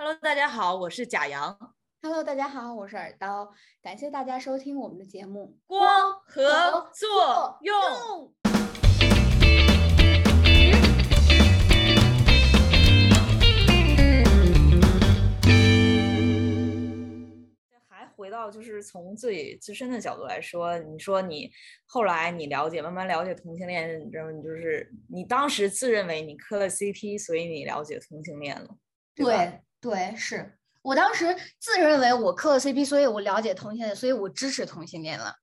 Hello，大家好，我是贾阳。Hello，大家好，我是耳刀，感谢大家收听我们的节目。光合作用。用，还回到就是从自己自身的角度来说，你说你后来你了解，慢慢了解同性恋，然后你就是你当时自认为你磕了 CP，所以你了解同性恋了，对吧？对对，是我当时自认为我磕了 CP，所以我了解同性恋，所以我支持同性恋了。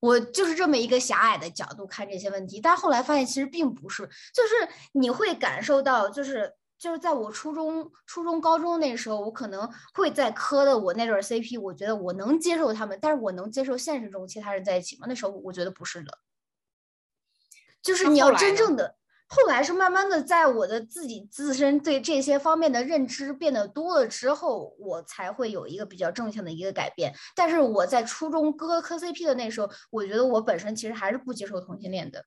我就是这么一个狭隘的角度看这些问题，但后来发现其实并不是，就是你会感受到，就是就是在我初中、初中、高中那时候，我可能会在磕的我那对儿 CP，我觉得我能接受他们，但是我能接受现实中其他人在一起吗？那时候我觉得不是的，就是你要真正的。后来是慢慢的，在我的自己自身对这些方面的认知变得多了之后，我才会有一个比较正向的一个改变。但是我在初中磕磕 CP 的那时候，我觉得我本身其实还是不接受同性恋的。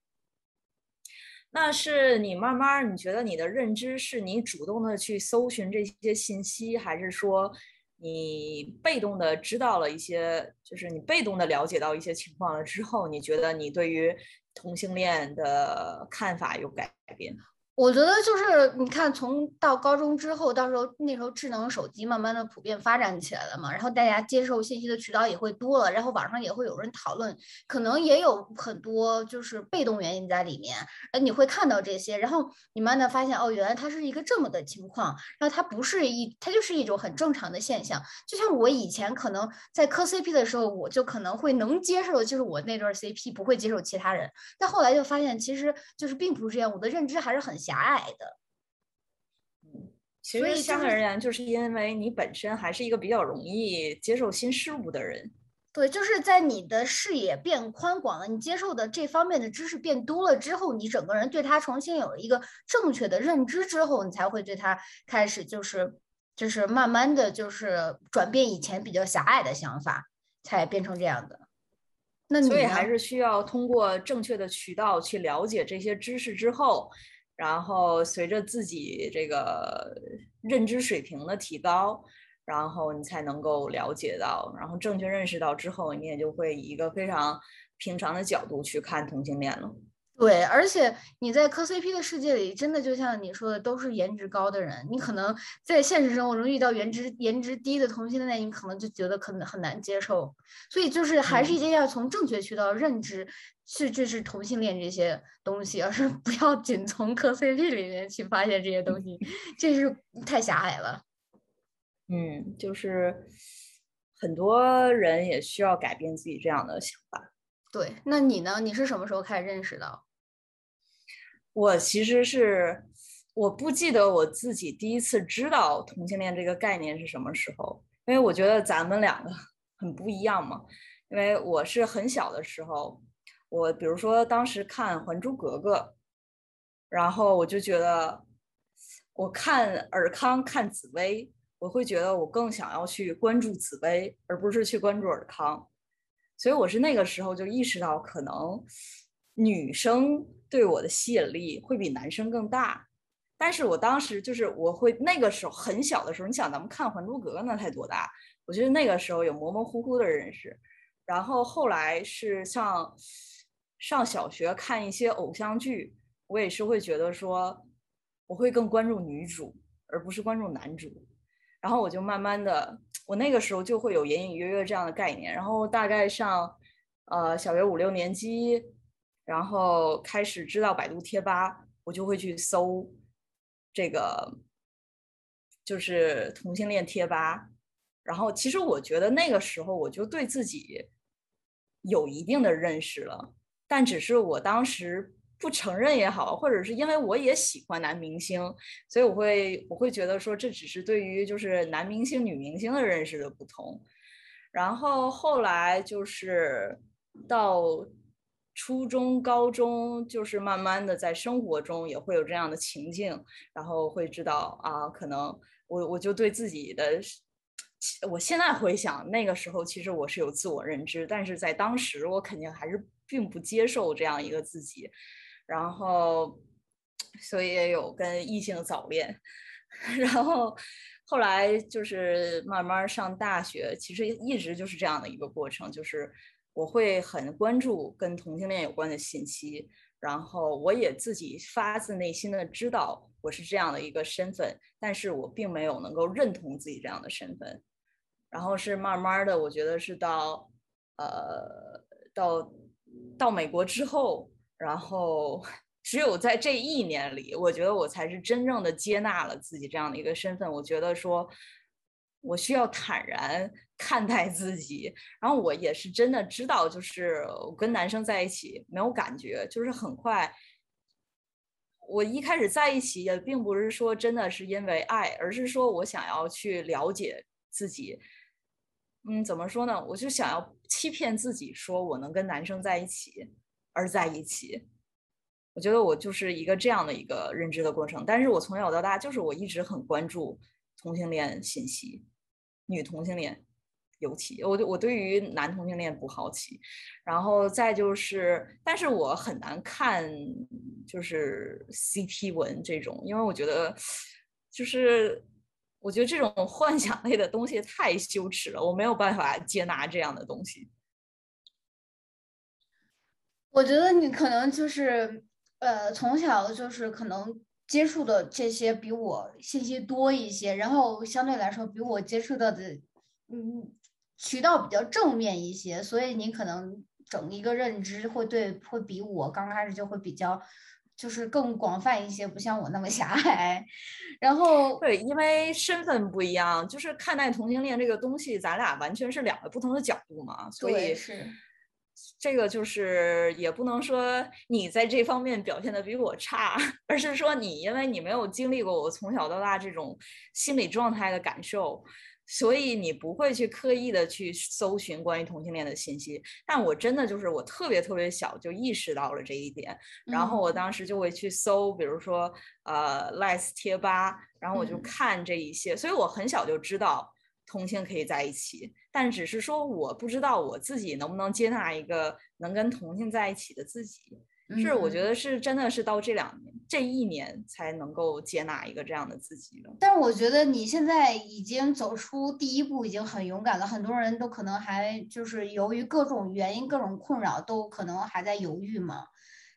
那是你慢慢，你觉得你的认知是你主动的去搜寻这些信息，还是说你被动的知道了一些，就是你被动的了解到一些情况了之后，你觉得你对于同性恋的看法有改变？我觉得就是你看，从到高中之后，到时候那时候智能手机慢慢的普遍发展起来了嘛，然后大家接受信息的渠道也会多了，然后网上也会有人讨论，可能也有很多就是被动原因在里面，呃，你会看到这些，然后你慢慢的发现哦，原来它是一个这么的情况，然后它不是一，它就是一种很正常的现象。就像我以前可能在磕 CP 的时候，我就可能会能接受，就是我那对 CP 不会接受其他人，但后来就发现其实就是并不是这样，我的认知还是很狭隘的。其所以就是实相对而言，就是因为你本身还是一个比较容易接受新事物的人。对，就是在你的视野变宽广了，你接受的这方面的知识变多了之后，你整个人对他重新有了一个正确的认知之后，你才会对他开始就是就是慢慢的就是转变以前比较狭隘的想法，才变成这样的。那你呢所以还是需要通过正确的渠道去了解这些知识之后，然后随着自己这个认知水平的提高，然后你才能够了解到，然后正确认识到之后，你也就会以一个非常平常的角度去看同性恋了。对，而且你在磕 CP 的世界里，真的就像你说的，都是颜值高的人。你可能在现实生活中遇到颜值颜值低的同性恋，你可能就觉得可能很难接受。所以就是还是一定要从正确渠道认知是这是同性恋这些东西，而是不要仅从磕 CP 里面去发现这些东西，这是太狭隘了。嗯，就是很多人也需要改变自己这样的想法。对，那你呢？你是什么时候开始认识的？我其实是我不记得我自己第一次知道同性恋这个概念是什么时候，因为我觉得咱们两个很不一样嘛。因为我是很小的时候，我比如说当时看《还珠格格》，然后我就觉得，我看尔康看紫薇，我会觉得我更想要去关注紫薇，而不是去关注尔康。所以我是那个时候就意识到，可能女生对我的吸引力会比男生更大。但是我当时就是我会那个时候很小的时候，你想咱们看《还珠格格》那才多大？我觉得那个时候有模模糊糊的认识，然后后来是像上小学看一些偶像剧，我也是会觉得说，我会更关注女主，而不是关注男主。然后我就慢慢的，我那个时候就会有隐隐约约这样的概念。然后大概上呃小学五六年级，然后开始知道百度贴吧，我就会去搜这个就是同性恋贴吧。然后其实我觉得那个时候我就对自己有一定的认识了，但只是我当时不承认也好，或者是因为我也喜欢男明星，所以我会我会觉得说这只是对于就是男明星、女明星的认识的不同。然后后来就是到初中、高中，就是慢慢的在生活中也会有这样的情境，然后会知道啊，可能我我就对自己的。我现在回想那个时候，其实我是有自我认知，但是在当时我肯定还是并不接受这样一个自己，然后所以也有跟异性早恋，然后后来就是慢慢上大学，其实一直就是这样的一个过程，就是我会很关注跟同性恋有关的信息，然后我也自己发自内心的知道我是这样的一个身份，但是我并没有能够认同自己这样的身份，然后是慢慢的，我觉得是到呃到到美国之后，然后。只有在这一年里，我觉得我才是真正的接纳了自己这样的一个身份。我觉得说，我需要坦然看待自己。然后我也是真的知道，就是我跟男生在一起没有感觉，就是很快。我一开始在一起也并不是说真的是因为爱，而是说我想要去了解自己。嗯，怎么说呢？我就想要欺骗自己，说我能跟男生在一起，而在一起。我觉得我就是一个这样的一个认知的过程，但是我从小到大就是我一直很关注同性恋信息，女同性恋尤其，我对我对于男同性恋不好奇，然后再就是，但是我很难看就是 CT 文这种，因为我觉得就是我觉得这种 幻想类的东西太羞耻了，我没有办法接纳这样的东西。我觉得你可能就是。呃，从小就是可能接触的这些比我信息多一些，然后相对来说比我接触到的，嗯，渠道比较正面一些，所以你可能整一个认知会对会比我刚开始就会比较，就是更广泛一些，不像我那么狭隘。然后对，因为身份不一样，就是看待同性恋这个东西，咱俩完全是两个不同的角度嘛，所以是。这个就是也不能说你在这方面表现的比我差，而是说你因为你没有经历过我从小到大这种心理状态的感受，所以你不会去刻意的去搜寻关于同性恋的信息。但我真的就是我特别特别小就意识到了这一点，然后我当时就会去搜，比如说呃 Les 贴吧，然后我就看这一些，所以我很小就知道。同性可以在一起，但只是说我不知道我自己能不能接纳一个能跟同性在一起的自己。是我觉得是真的是到这两年这一年才能够接纳一个这样的自己的。但是我觉得你现在已经走出第一步，已经很勇敢了。很多人都可能还就是由于各种原因、各种困扰，都可能还在犹豫嘛。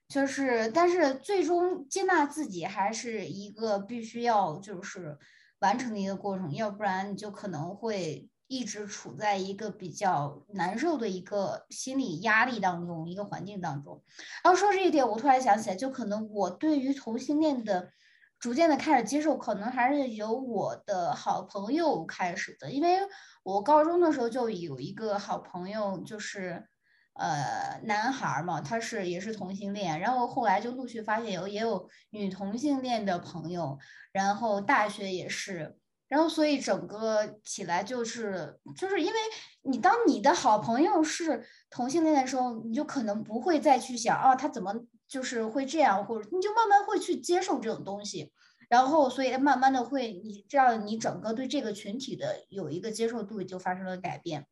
就是，但是最终接纳自己还是一个必须要就是。完成的一个过程，要不然你就可能会一直处在一个比较难受的一个心理压力当中，一个环境当中。然后说这一点，我突然想起来，就可能我对于同性恋的逐渐的开始接受，可能还是由我的好朋友开始的，因为我高中的时候就有一个好朋友，就是。呃，男孩嘛，他是也是同性恋，然后后来就陆续发现有也有女同性恋的朋友，然后大学也是，然后所以整个起来就是就是因为你当你的好朋友是同性恋的时候，你就可能不会再去想啊他怎么就是会这样，或者你就慢慢会去接受这种东西，然后所以慢慢的会你这样你整个对这个群体的有一个接受度就发生了改变。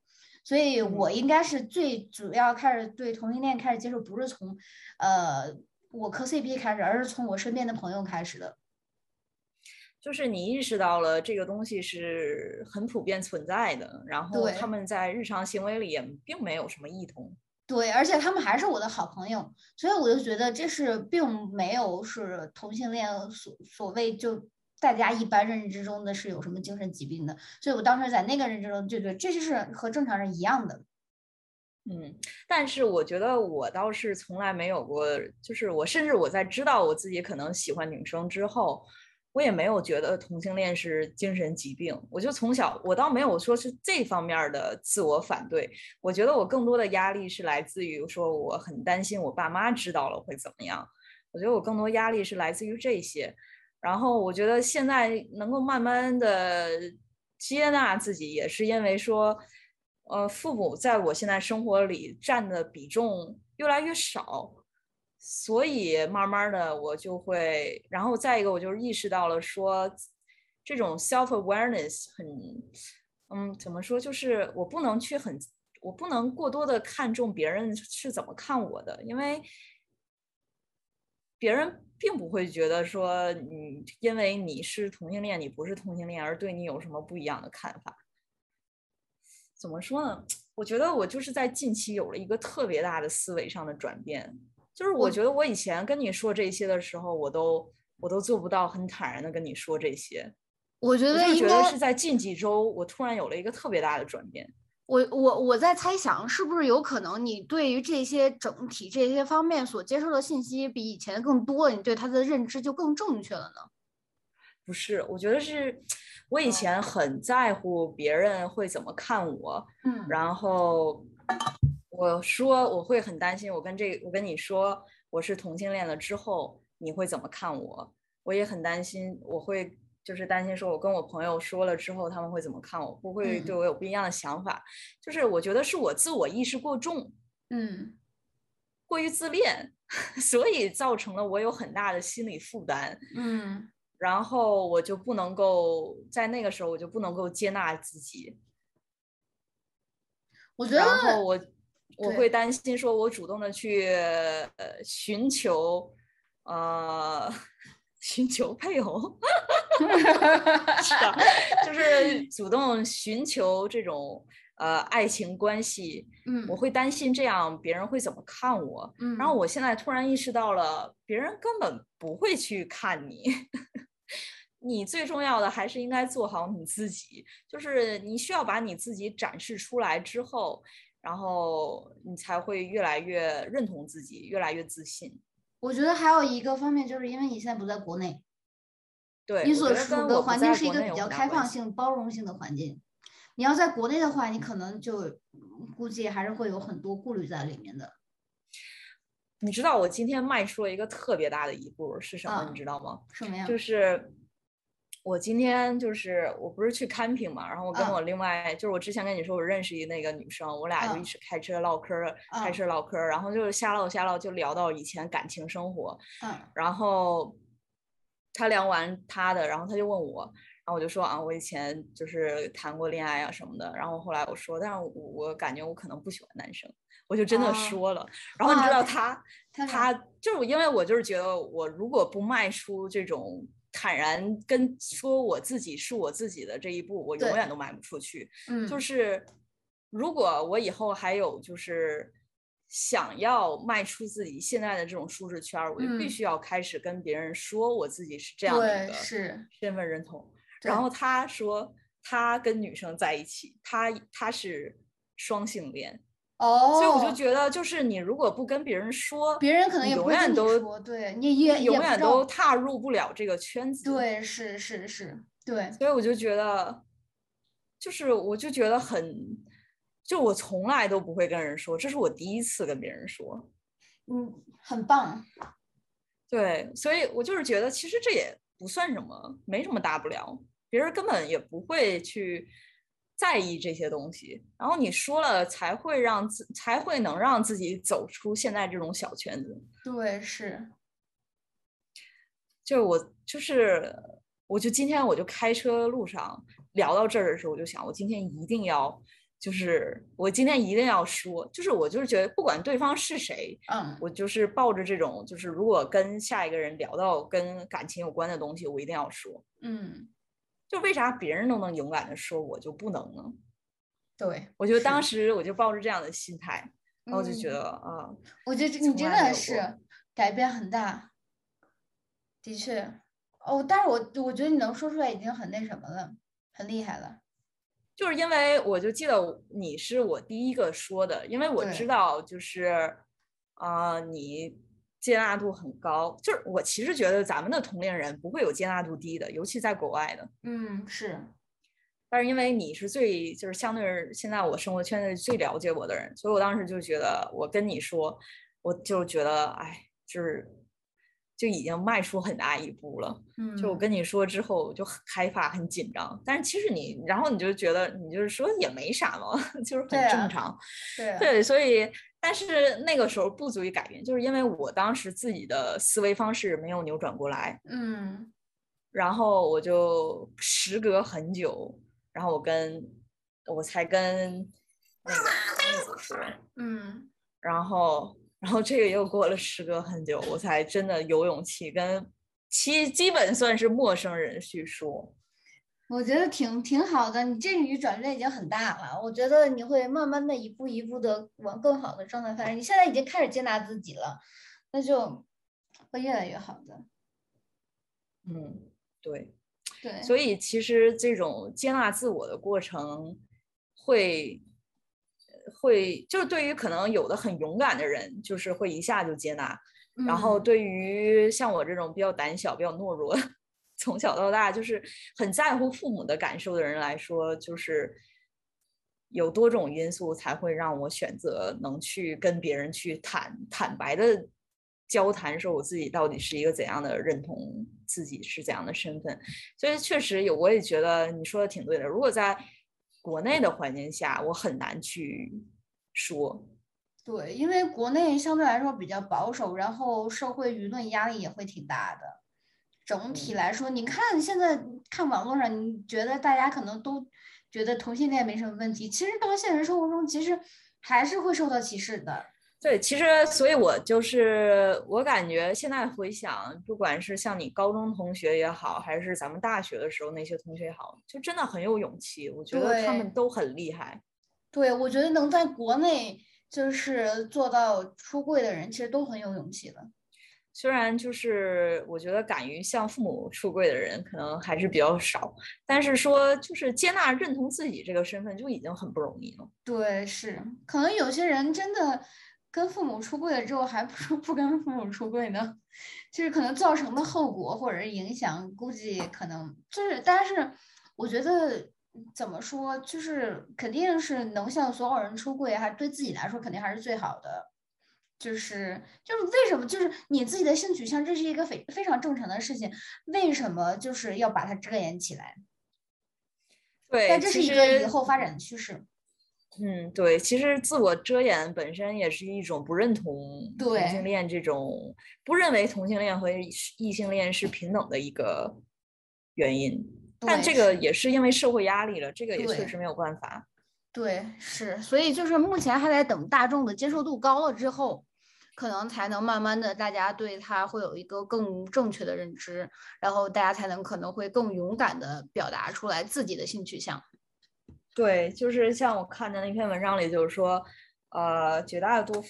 所以我应该是最主要开始对同性恋开始接受，不是从，呃，我磕 CP 开始，而是从我身边的朋友开始的。就是你意识到了这个东西是很普遍存在的，然后他们在日常行为里也并没有什么异同。对，而且他们还是我的好朋友，所以我就觉得这是并没有是同性恋所所谓就。大家一般认知中的是有什么精神疾病的，所以我当时在那个认知中就觉得这就是和正常人一样的。嗯，但是我觉得我倒是从来没有过，就是我甚至我在知道我自己可能喜欢女生之后，我也没有觉得同性恋是精神疾病。我就从小我倒没有说是这方面的自我反对，我觉得我更多的压力是来自于说我很担心我爸妈知道了会怎么样。我觉得我更多压力是来自于这些。然后我觉得现在能够慢慢的接纳自己，也是因为说，呃，父母在我现在生活里占的比重越来越少，所以慢慢的我就会，然后再一个我就意识到了说，这种 self awareness 很，嗯，怎么说，就是我不能去很，我不能过多的看重别人是怎么看我的，因为别人。并不会觉得说你因为你是同性恋，你不是同性恋而对你有什么不一样的看法。怎么说呢？我觉得我就是在近期有了一个特别大的思维上的转变，就是我觉得我以前跟你说这些的时候，我都我都做不到很坦然的跟你说这些。我觉得我觉得是在近几周，我突然有了一个特别大的转变。我我我在猜想，是不是有可能你对于这些整体这些方面所接受的信息比以前更多，你对他的认知就更正确了呢？不是，我觉得是我以前很在乎别人会怎么看我，嗯，然后我说我会很担心，我跟这我跟你说我是同性恋了之后，你会怎么看我？我也很担心，我会。就是担心说，我跟我朋友说了之后，他们会怎么看我？不会对我有不一样的想法？就是我觉得是我自我意识过重，嗯，过于自恋，所以造成了我有很大的心理负担，嗯，然后我就不能够在那个时候，我就不能够接纳自己。我觉得，然后我我会担心说，我主动的去呃寻求呃。寻求配偶，是的，就是主动寻求这种呃爱情关系。嗯，我会担心这样别人会怎么看我。嗯，然后我现在突然意识到了，别人根本不会去看你。你最重要的还是应该做好你自己，就是你需要把你自己展示出来之后，然后你才会越来越认同自己，越来越自信。我觉得还有一个方面，就是因为你现在不在国内，对你所处的环境是一个比较开放性、包容性的环境。你要在国内的话，你可能就估计还是会有很多顾虑在里面的。你知道我今天迈出了一个特别大的一步是什么？你知道吗？什么呀？就是。我今天就是我不是去 camping 嘛，然后我跟我另外就是我之前跟你说我认识一那个女生，我俩就一起开车唠嗑，开车唠嗑，然后就是瞎唠瞎唠，就聊到以前感情生活。嗯，然后他聊完他的，然后他就问我，然后我就说啊，我以前就是谈过恋爱啊什么的。然后后来我说，但是我我感觉我可能不喜欢男生，我就真的说了。然后你知道他他就是因为我就是觉得我如果不迈出这种。坦然跟说我自己是我自己的这一步，我永远都迈不出去。嗯，就是如果我以后还有就是想要迈出自己现在的这种舒适圈，我就必须要开始跟别人说我自己是这样的一个身份认同。然后他说他跟女生在一起，他他是双性恋。哦，所以我就觉得，就是你如果不跟别人说，别人可能也永远都说，对你也永远都踏入不了这个圈子。对，是是是，对。所以我就觉得，就是我就觉得很，就我从来都不会跟人说，这是我第一次跟别人说。嗯，很棒。对，所以我就是觉得，其实这也不算什么，没什么大不了，别人根本也不会去。在意这些东西，然后你说了，才会让自才会能让自己走出现在这种小圈子。对，是。就是我就是，我就今天我就开车路上聊到这儿的时候，我就想，我今天一定要，就是我今天一定要说，就是我就是觉得，不管对方是谁，嗯，我就是抱着这种，就是如果跟下一个人聊到跟感情有关的东西，我一定要说，嗯。就为啥别人都能勇敢的说，我就不能呢？对，我觉得当时我就抱着这样的心态，然后就觉得啊，我觉得你真的是改变很大，的确，哦，但是我我觉得你能说出来已经很那什么了，很厉害了。就是因为我就记得你是我第一个说的，因为我知道就是啊你。接纳度很高，就是我其实觉得咱们的同龄人不会有接纳度低的，尤其在国外的。嗯，是。但是因为你是最就是相对现在我生活圈子最了解我的人，所以我当时就觉得我跟你说，我就觉得哎，就是就已经迈出很大一步了。嗯，就我跟你说之后就很害怕、很紧张，但是其实你，然后你就觉得你就是说也没啥嘛，就是很正常。对对，所以。但是那个时候不足以改变，就是因为我当时自己的思维方式没有扭转过来，嗯，然后我就时隔很久，然后我跟我才跟 那个妹子说，嗯，然后然后这个又过了时隔很久，我才真的有勇气跟其基本算是陌生人去说。我觉得挺挺好的，你这你转变已经很大了。我觉得你会慢慢的一步一步的往更好的状态发展。你现在已经开始接纳自己了，那就会越来越好的。嗯，对，对，所以其实这种接纳自我的过程，会会就是对于可能有的很勇敢的人，就是会一下就接纳。然后对于像我这种比较胆小、比较懦弱。从小到大就是很在乎父母的感受的人来说，就是有多种因素才会让我选择能去跟别人去坦坦白的交谈，说我自己到底是一个怎样的认同，自己是怎样的身份。所以确实有，我也觉得你说的挺对的。如果在国内的环境下，我很难去说。对，因为国内相对来说比较保守，然后社会舆论压力也会挺大的。整体来说，你看现在看网络上，你觉得大家可能都觉得同性恋没什么问题，其实到现实生活中，其实还是会受到歧视的。对，其实所以，我就是我感觉现在回想，不管是像你高中同学也好，还是咱们大学的时候那些同学也好，就真的很有勇气。我觉得他们都很厉害。对，我觉得能在国内就是做到出柜的人，其实都很有勇气的。虽然就是我觉得敢于向父母出柜的人可能还是比较少，但是说就是接纳认同自己这个身份就已经很不容易了。对，是可能有些人真的跟父母出柜了之后，还不如 不跟父母出柜呢，就是可能造成的后果或者是影响，估计可能就是，但是我觉得怎么说，就是肯定是能向所有人出柜，还对自己来说肯定还是最好的。就是就是为什么就是你自己的性取向，这是一个非非常正常的事情，为什么就是要把它遮掩起来？对，但这是一个以后发展的趋势。嗯，对，其实自我遮掩本身也是一种不认同同性恋这种，不认为同性恋和异性恋是平等的一个原因。但这个也是因为社会压力了，这个也确实没有办法。对，是，所以就是目前还在等大众的接受度高了之后，可能才能慢慢的大家对他会有一个更正确的认知，然后大家才能可能会更勇敢的表达出来自己的性取向。对，就是像我看的那篇文章里，就是说，呃，绝大多数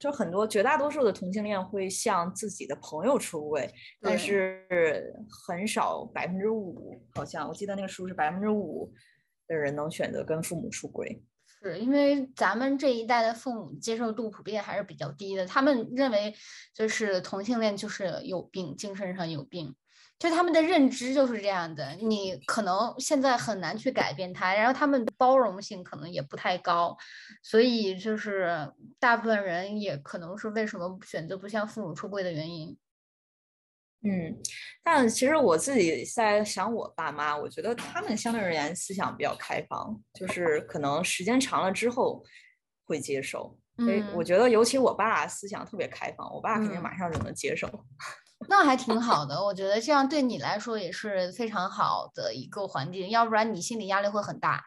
就很多绝大多数的同性恋会向自己的朋友出柜，但是很少百分之五，好像我记得那个数是百分之五。的人能选择跟父母出轨，是因为咱们这一代的父母接受度普遍还是比较低的。他们认为就是同性恋就是有病，精神上有病，就他们的认知就是这样的。你可能现在很难去改变他，然后他们包容性可能也不太高，所以就是大部分人也可能是为什么选择不向父母出柜的原因。嗯，但其实我自己在想，我爸妈，我觉得他们相对而言思想比较开放，就是可能时间长了之后会接受。所以我觉得，尤其我爸思想特别开放，我爸肯定马上就能接受。那还挺好的，我觉得这样对你来说也是非常好的一个环境，要不然你心理压力会很大。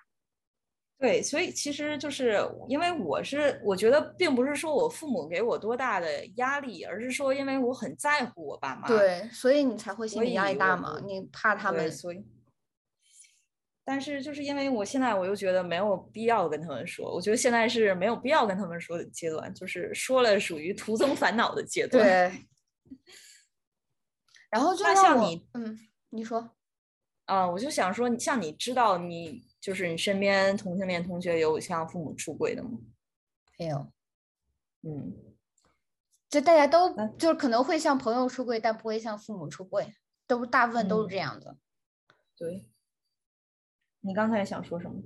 对，所以其实就是因为我是，我觉得并不是说我父母给我多大的压力，而是说因为我很在乎我爸妈。对，所以你才会心理压力大嘛？你怕他们。所以，但是就是因为我现在我又觉得没有必要跟他们说，我觉得现在是没有必要跟他们说的阶段，就是说了属于徒增烦恼的阶段。对。然后就像你，嗯，你说。啊，我就想说，像你知道你。就是你身边同性恋同学有向父母出轨的吗？没有。嗯，就大家都就是可能会向朋友出轨，但不会向父母出轨，都大部分都是这样的。对。你刚才想说什么？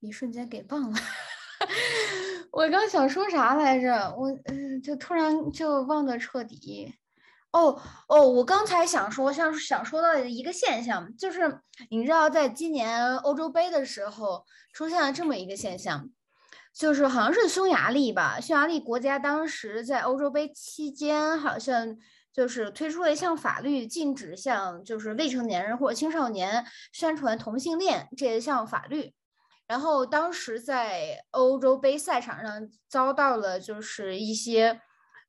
一瞬间给忘了。我刚想说啥来着？我嗯，就突然就忘得彻底。哦哦，我刚才想说，像想说到一个现象，就是你知道，在今年欧洲杯的时候，出现了这么一个现象，就是好像是匈牙利吧，匈牙利国家当时在欧洲杯期间，好像就是推出了一项法律，禁止向就是未成年人或者青少年宣传同性恋这一项法律。然后当时在欧洲杯赛场上遭到了就是一些。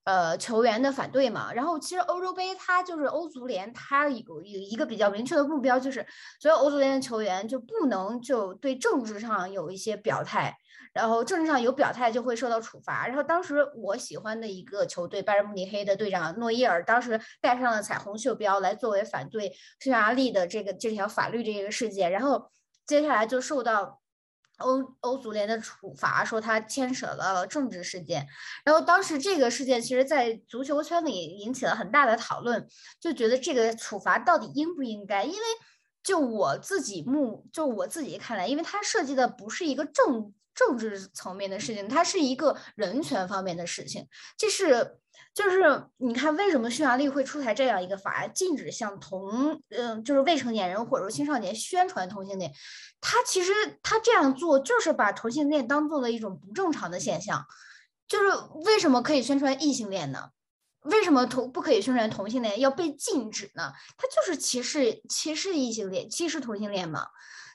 呃，球员的反对嘛，然后其实欧洲杯它就是欧足联，它有有一个比较明确的目标，就是所有欧足联的球员就不能就对政治上有一些表态，然后政治上有表态就会受到处罚。然后当时我喜欢的一个球队拜仁慕尼黑的队长诺伊尔，当时戴上了彩虹袖标来作为反对匈牙利的这个这条法律这个事件，然后接下来就受到。欧欧足联的处罚说他牵扯到了政治事件，然后当时这个事件其实，在足球圈里引起了很大的讨论，就觉得这个处罚到底应不应该？因为就我自己目，就我自己看来，因为它涉及的不是一个政政治层面的事情，它是一个人权方面的事情，这是。就是你看，为什么匈牙利会出台这样一个法案，禁止向同嗯，就是未成年人或者说青少年宣传同性恋？他其实他这样做就是把同性恋当做了一种不正常的现象。就是为什么可以宣传异性恋呢？为什么同不可以宣传同性恋要被禁止呢？他就是歧视歧视异性恋，歧视同性恋嘛？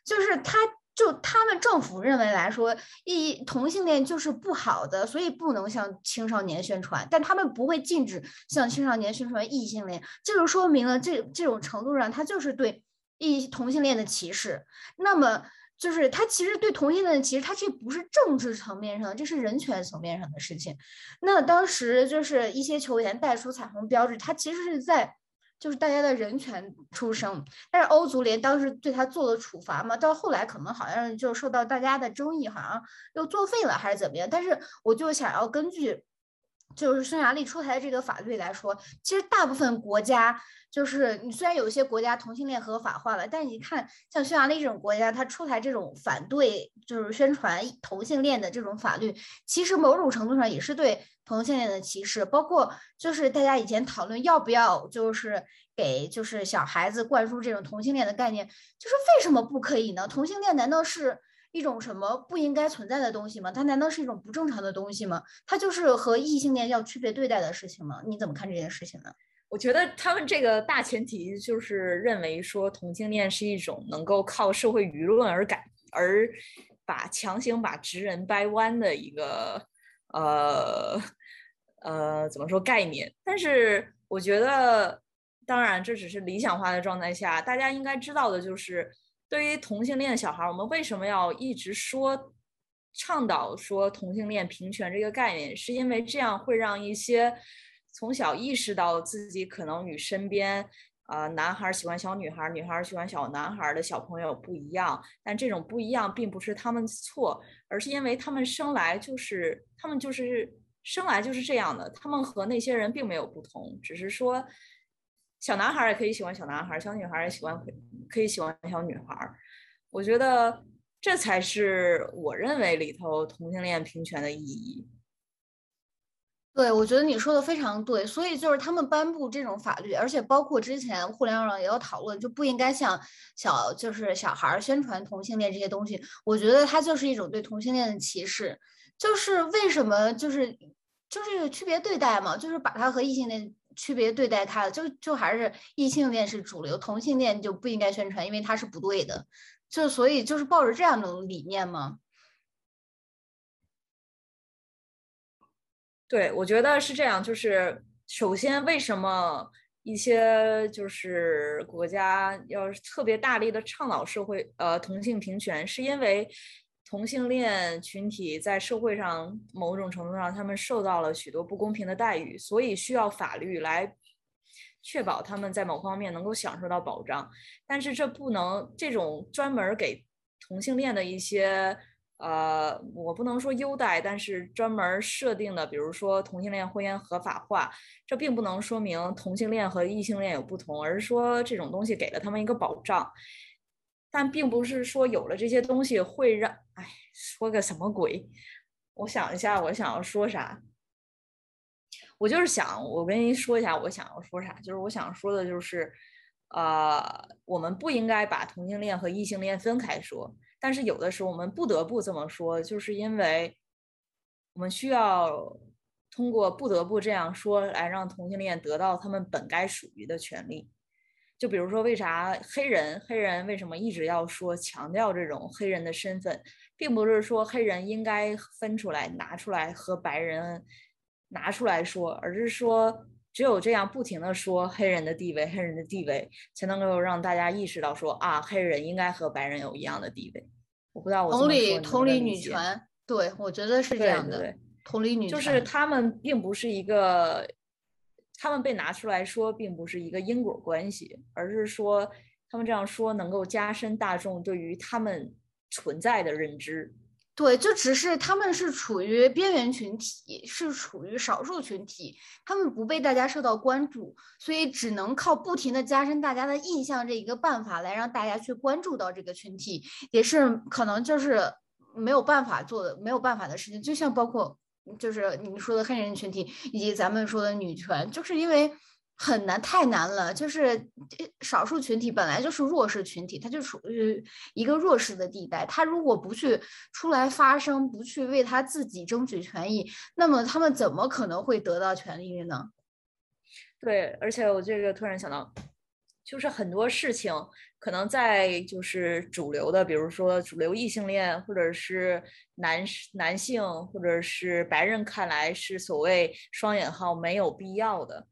就是他。就他们政府认为来说，异同性恋就是不好的，所以不能向青少年宣传。但他们不会禁止向青少年宣传异性恋，这就说明了这这种程度上，他就是对异同性恋的歧视。那么，就是他其实对同性恋的歧视，他这不是政治层面上，这是人权层面上的事情。那当时就是一些球员带出彩虹标志，他其实是在。就是大家的人权出生，但是欧足联当时对他做了处罚嘛，到后来可能好像就受到大家的争议，好像又作废了还是怎么样？但是我就想要根据。就是匈牙利出台的这个法律来说，其实大部分国家就是你虽然有些国家同性恋合法化了，但你看像匈牙利这种国家，它出台这种反对就是宣传同性恋的这种法律，其实某种程度上也是对同性恋的歧视。包括就是大家以前讨论要不要就是给就是小孩子灌输这种同性恋的概念，就是为什么不可以呢？同性恋难道是？一种什么不应该存在的东西吗？它难道是一种不正常的东西吗？它就是和异性恋要区别对待的事情吗？你怎么看这件事情呢？我觉得他们这个大前提就是认为说同性恋是一种能够靠社会舆论而改而把强行把直人掰弯的一个呃呃怎么说概念？但是我觉得，当然这只是理想化的状态下，大家应该知道的就是。对于同性恋小孩，我们为什么要一直说倡导说同性恋平权这个概念？是因为这样会让一些从小意识到自己可能与身边啊男孩喜欢小女孩，女孩喜欢小男孩的小朋友不一样。但这种不一样并不是他们错，而是因为他们生来就是他们就是生来就是这样的，他们和那些人并没有不同，只是说。小男孩也可以喜欢小男孩，小女孩也喜欢可以喜欢小女孩。我觉得这才是我认为里头同性恋平权的意义。对，我觉得你说的非常对。所以就是他们颁布这种法律，而且包括之前互联网上也有讨论，就不应该向小就是小孩宣传同性恋这些东西。我觉得它就是一种对同性恋的歧视。就是为什么就是就是区别对待嘛，就是把它和异性恋。区别对待他，就就还是异性恋是主流，同性恋就不应该宣传，因为它是不对的。就所以就是抱着这样的理念吗？对，我觉得是这样。就是首先，为什么一些就是国家要特别大力的倡导社会呃同性平权，是因为。同性恋群体在社会上某种程度上，他们受到了许多不公平的待遇，所以需要法律来确保他们在某方面能够享受到保障。但是这不能这种专门给同性恋的一些呃，我不能说优待，但是专门设定的，比如说同性恋婚姻合法化，这并不能说明同性恋和异性恋有不同，而是说这种东西给了他们一个保障。但并不是说有了这些东西会让，哎，说个什么鬼？我想一下，我想要说啥？我就是想，我跟您说一下，我想要说啥？就是我想说的，就是，呃，我们不应该把同性恋和异性恋分开说，但是有的时候我们不得不这么说，就是因为我们需要通过不得不这样说来让同性恋得到他们本该属于的权利。就比如说，为啥黑人黑人为什么一直要说强调这种黑人的身份，并不是说黑人应该分出来拿出来和白人拿出来说，而是说只有这样不停的说黑人的地位，黑人的地位才能够让大家意识到说啊，黑人应该和白人有一样的地位。我不知道我同理同理女权，对我觉得是这样的，同理女权就是他们并不是一个。他们被拿出来说，并不是一个因果关系，而是说他们这样说能够加深大众对于他们存在的认知。对，就只是他们是处于边缘群体，是处于少数群体，他们不被大家受到关注，所以只能靠不停的加深大家的印象这一个办法来让大家去关注到这个群体，也是可能就是没有办法做的没有办法的事情，就像包括。就是你说的黑人群体，以及咱们说的女权，就是因为很难，太难了。就是少数群体本来就是弱势群体，他就处于一个弱势的地带。他如果不去出来发声，不去为他自己争取权益，那么他们怎么可能会得到权利呢？对，而且我这个突然想到。就是很多事情可能在就是主流的，比如说主流异性恋，或者是男男性，或者是白人看来是所谓双引号没有必要的。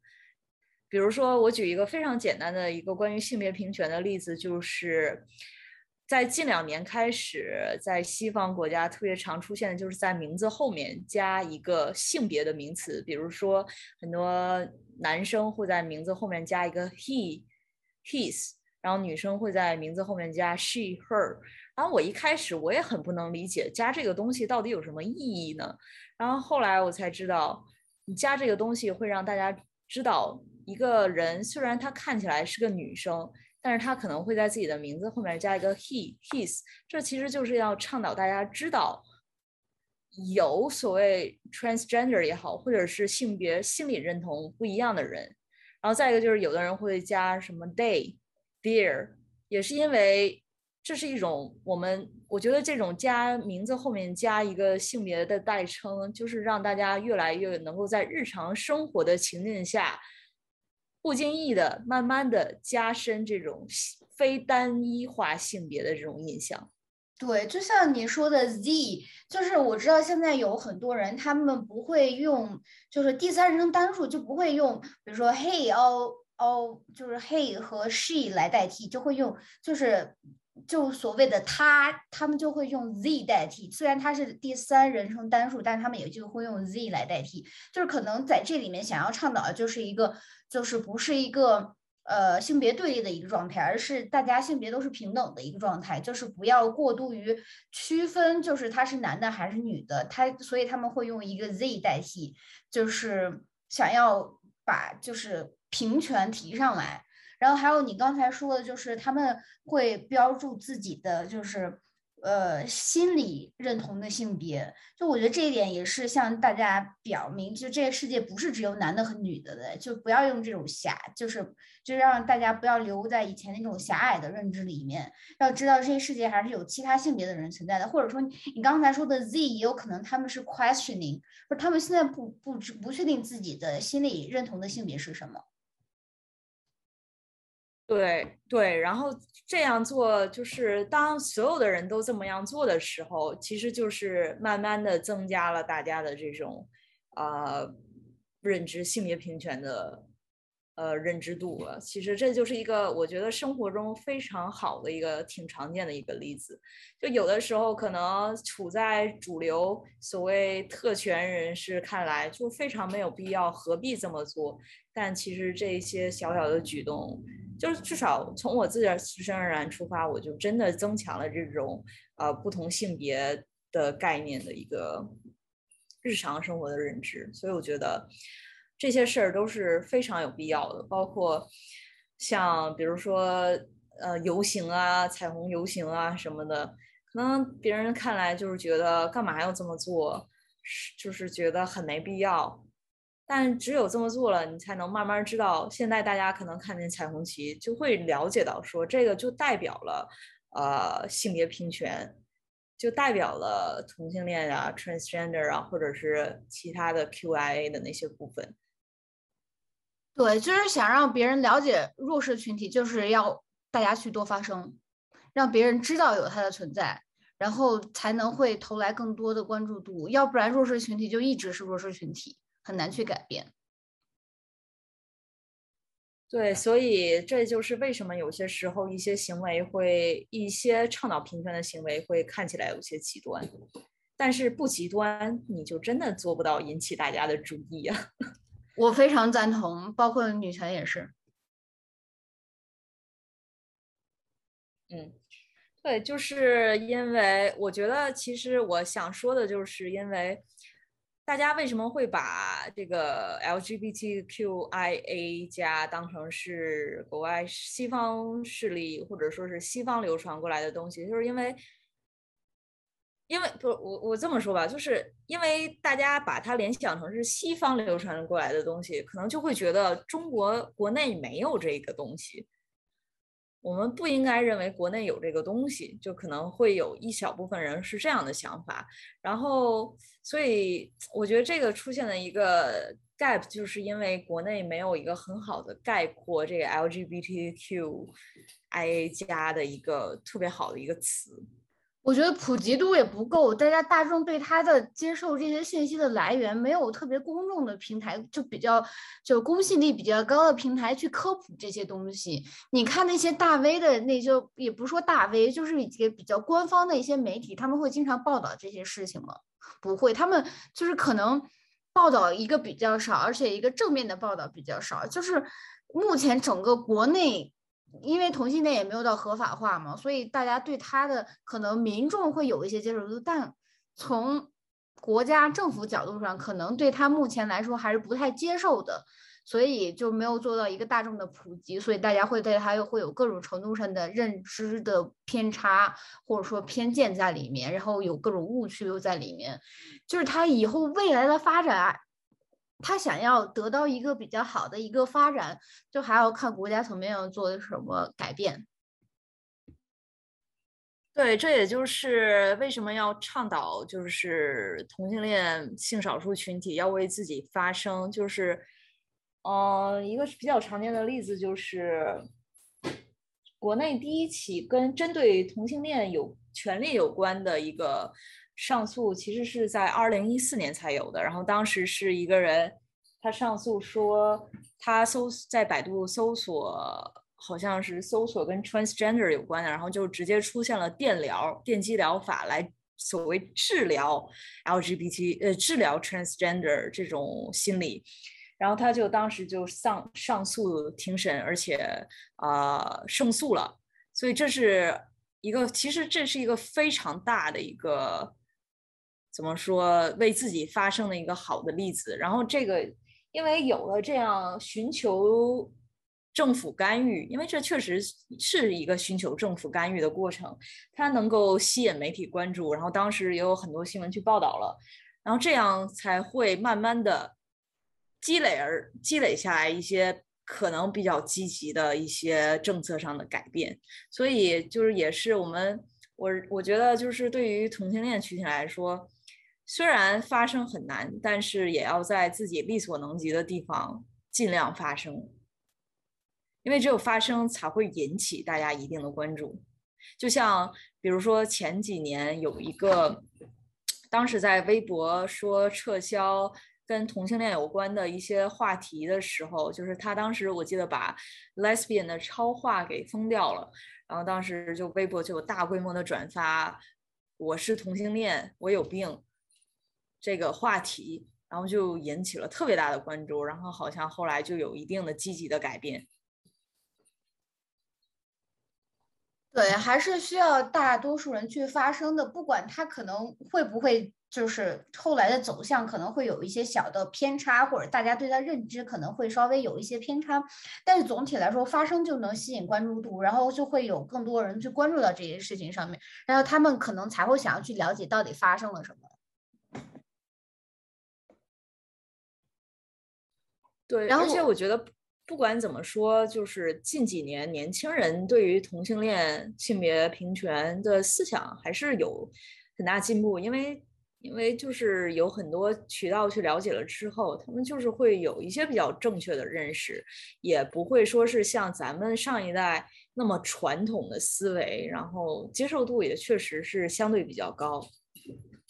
比如说，我举一个非常简单的一个关于性别平权的例子，就是在近两年开始，在西方国家特别常出现的就是在名字后面加一个性别的名词，比如说很多男生会在名字后面加一个 he。his，然后女生会在名字后面加 she her，然后我一开始我也很不能理解加这个东西到底有什么意义呢？然后后来我才知道，你加这个东西会让大家知道，一个人虽然他看起来是个女生，但是他可能会在自己的名字后面加一个 he his，这其实就是要倡导大家知道，有所谓 transgender 也好，或者是性别心理认同不一样的人。然后再一个就是，有的人会加什么 day、dear，也是因为这是一种我们我觉得这种加名字后面加一个性别的代称，就是让大家越来越能够在日常生活的情境下，不经意的、慢慢的加深这种非单一化性别的这种印象。对，就像你说的 Z，就是我知道现在有很多人，他们不会用，就是第三人称单数就不会用，比如说 He、or 哦，就是 He 和 She 来代替，就会用，就是就所谓的他，他们就会用 Z 代替。虽然它是第三人称单数，但是他们也就会用 Z 来代替。就是可能在这里面想要倡导的就是一个，就是不是一个。呃，性别对立的一个状态，而是大家性别都是平等的一个状态，就是不要过度于区分，就是他是男的还是女的，他所以他们会用一个 Z 代替，就是想要把就是平权提上来。然后还有你刚才说的，就是他们会标注自己的就是。呃，心理认同的性别，就我觉得这一点也是向大家表明，就这个世界不是只有男的和女的的，就不要用这种狭，就是就让大家不要留在以前那种狭隘的认知里面，要知道这个世界还是有其他性别的人存在的，或者说你刚才说的 Z 也有可能他们是 questioning，不是他们现在不不不确定自己的心理认同的性别是什么。对对，然后这样做就是当所有的人都这么样做的时候，其实就是慢慢的增加了大家的这种呃认知性别平权的呃认知度了。其实这就是一个我觉得生活中非常好的一个挺常见的一个例子。就有的时候可能处在主流所谓特权人士看来就非常没有必要，何必这么做？但其实这一些小小的举动。就是至少从我自己自身而然出发，我就真的增强了这种呃不同性别的概念的一个日常生活的认知，所以我觉得这些事儿都是非常有必要的，包括像比如说呃游行啊、彩虹游行啊什么的，可能别人看来就是觉得干嘛要这么做，就是觉得很没必要。但只有这么做了，你才能慢慢知道。现在大家可能看见彩虹旗，就会了解到，说这个就代表了，呃，性别平权，就代表了同性恋啊、transgender 啊，或者是其他的 QIA 的那些部分。对，就是想让别人了解弱势群体，就是要大家去多发声，让别人知道有它的存在，然后才能会投来更多的关注度。要不然弱势群体就一直是弱势群体，很难去改变。对，所以这就是为什么有些时候一些行为会，一些倡导平权的行为会看起来有些极端，但是不极端，你就真的做不到引起大家的注意啊。我非常赞同，包括女权也是。嗯，对，就是因为我觉得，其实我想说的就是，因为。大家为什么会把这个 LGBTQIA 加当成是国外西方势力或者说是西方流传过来的东西？就是因为，因为不，我我这么说吧，就是因为大家把它联想成是西方流传过来的东西，可能就会觉得中国国内没有这个东西。我们不应该认为国内有这个东西，就可能会有一小部分人是这样的想法。然后，所以我觉得这个出现了一个 gap，就是因为国内没有一个很好的概括这个 LGBTQIA 加的一个特别好的一个词。我觉得普及度也不够，大家大众对他的接受这些信息的来源没有特别公众的平台，就比较就公信力比较高的平台去科普这些东西。你看那些大 V 的那些，也不是说大 V，就是一些比较官方的一些媒体，他们会经常报道这些事情吗？不会，他们就是可能报道一个比较少，而且一个正面的报道比较少。就是目前整个国内。因为同性恋也没有到合法化嘛，所以大家对他的可能民众会有一些接受度，但从国家政府角度上，可能对他目前来说还是不太接受的，所以就没有做到一个大众的普及，所以大家会对他又会有各种程度上的认知的偏差或者说偏见在里面，然后有各种误区又在里面，就是他以后未来的发展。他想要得到一个比较好的一个发展，就还要看国家层面要做什么改变。对，这也就是为什么要倡导，就是同性恋性少数群体要为自己发声。就是，嗯，一个比较常见的例子就是，国内第一起跟针对同性恋有权利有关的一个。上诉其实是在二零一四年才有的，然后当时是一个人，他上诉说他搜在百度搜索，好像是搜索跟 transgender 有关的，然后就直接出现了电疗、电击疗法来所谓治疗 LGBT 呃治疗 transgender 这种心理，然后他就当时就上上诉庭审，而且呃胜诉了，所以这是一个其实这是一个非常大的一个。怎么说为自己发声的一个好的例子？然后这个，因为有了这样寻求政府干预，因为这确实是一个寻求政府干预的过程，它能够吸引媒体关注，然后当时也有很多新闻去报道了，然后这样才会慢慢的积累而积累下来一些可能比较积极的一些政策上的改变。所以就是也是我们我我觉得就是对于同性恋群体来说。虽然发声很难，但是也要在自己力所能及的地方尽量发声，因为只有发声才会引起大家一定的关注。就像比如说前几年有一个，当时在微博说撤销跟同性恋有关的一些话题的时候，就是他当时我记得把 lesbian 的超话给封掉了，然后当时就微博就有大规模的转发，我是同性恋，我有病。这个话题，然后就引起了特别大的关注，然后好像后来就有一定的积极的改变。对，还是需要大多数人去发声的，不管他可能会不会，就是后来的走向可能会有一些小的偏差，或者大家对他认知可能会稍微有一些偏差，但是总体来说，发声就能吸引关注度，然后就会有更多人去关注到这些事情上面，然后他们可能才会想要去了解到底发生了什么。对，而且我觉得不管怎么说，就是近几年年轻人对于同性恋、性别平权的思想还是有很大进步。因为因为就是有很多渠道去了解了之后，他们就是会有一些比较正确的认识，也不会说是像咱们上一代那么传统的思维，然后接受度也确实是相对比较高。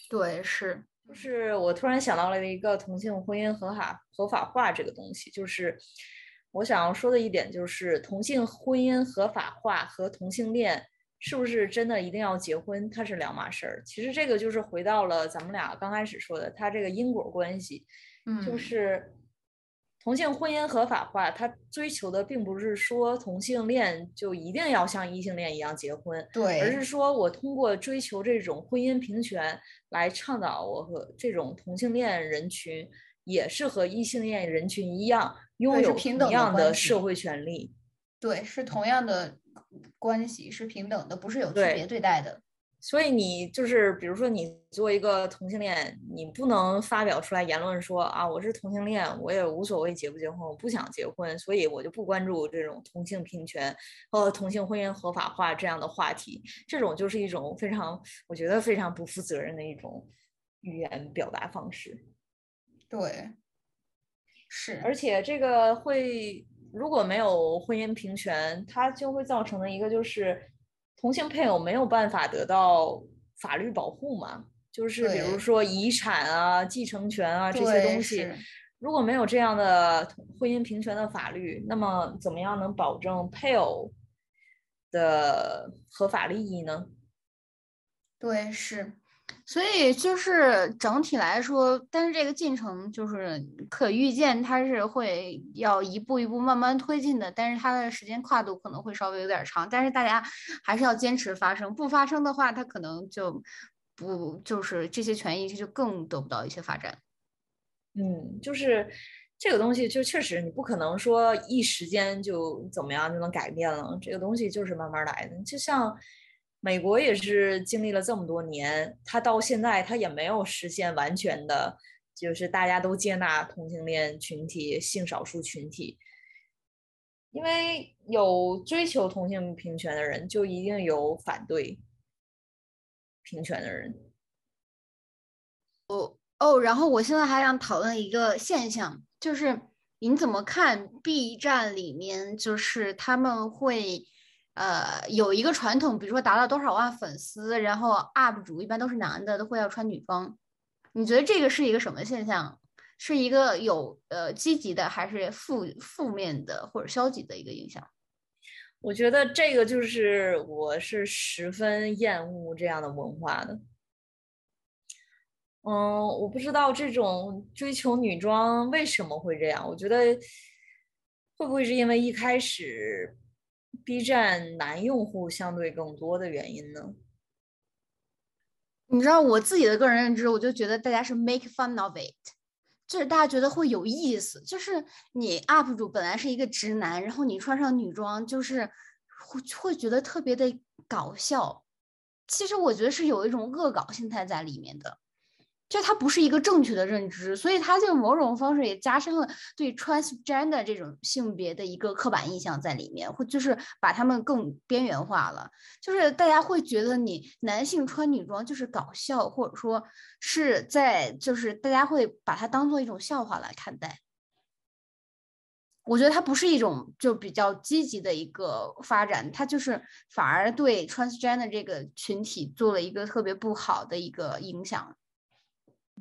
对，是，就是我突然想到了一个同性婚姻合法合法化这个东西，就是我想要说的一点就是同性婚姻合法化和同性恋。是不是真的一定要结婚？它是两码事儿。其实这个就是回到了咱们俩刚开始说的，它这个因果关系，嗯，就是同性婚姻合法化，它追求的并不是说同性恋就一定要像异性恋一样结婚，对，而是说我通过追求这种婚姻平权来倡导我和这种同性恋人群也是和异性恋人群一样拥有同样的社会权利，对，是同样的。关系是平等的，不是有区别对待的。所以你就是，比如说你作为一个同性恋，你不能发表出来言论说啊，我是同性恋，我也无所谓结不结婚，我不想结婚，所以我就不关注这种同性平权和同性婚姻合法化这样的话题。这种就是一种非常，我觉得非常不负责任的一种语言表达方式。对，是，而且这个会。如果没有婚姻平权，它就会造成的一个就是同性配偶没有办法得到法律保护嘛，就是比如说遗产啊、继承权啊这些东西，如果没有这样的婚姻平权的法律，那么怎么样能保证配偶的合法利益呢？对，是。所以就是整体来说，但是这个进程就是可预见，它是会要一步一步慢慢推进的，但是它的时间跨度可能会稍微有点长，但是大家还是要坚持发生，不发生的话，它可能就不就是这些权益就更得不到一些发展。嗯，就是这个东西就确实你不可能说一时间就怎么样就能改变了，这个东西就是慢慢来的，就像。美国也是经历了这么多年，他到现在他也没有实现完全的，就是大家都接纳同性恋群体、性少数群体。因为有追求同性平权的人，就一定有反对平权的人。哦哦，然后我现在还想讨论一个现象，就是你怎么看 B 站里面，就是他们会。呃，有一个传统，比如说达到多少万粉丝，然后 UP 主一般都是男的，都会要穿女装。你觉得这个是一个什么现象？是一个有呃积极的，还是负负面的或者消极的一个影响？我觉得这个就是我是十分厌恶这样的文化的。嗯，我不知道这种追求女装为什么会这样。我觉得会不会是因为一开始？B 站男用户相对更多的原因呢？你知道我自己的个人认知，我就觉得大家是 make fun of it，就是大家觉得会有意思。就是你 UP 主本来是一个直男，然后你穿上女装，就是会会觉得特别的搞笑。其实我觉得是有一种恶搞心态在里面的。就它不是一个正确的认知，所以它就某种方式也加深了对 transgender 这种性别的一个刻板印象在里面，或就是把他们更边缘化了。就是大家会觉得你男性穿女装就是搞笑，或者说是在就是大家会把它当做一种笑话来看待。我觉得它不是一种就比较积极的一个发展，它就是反而对 transgender 这个群体做了一个特别不好的一个影响。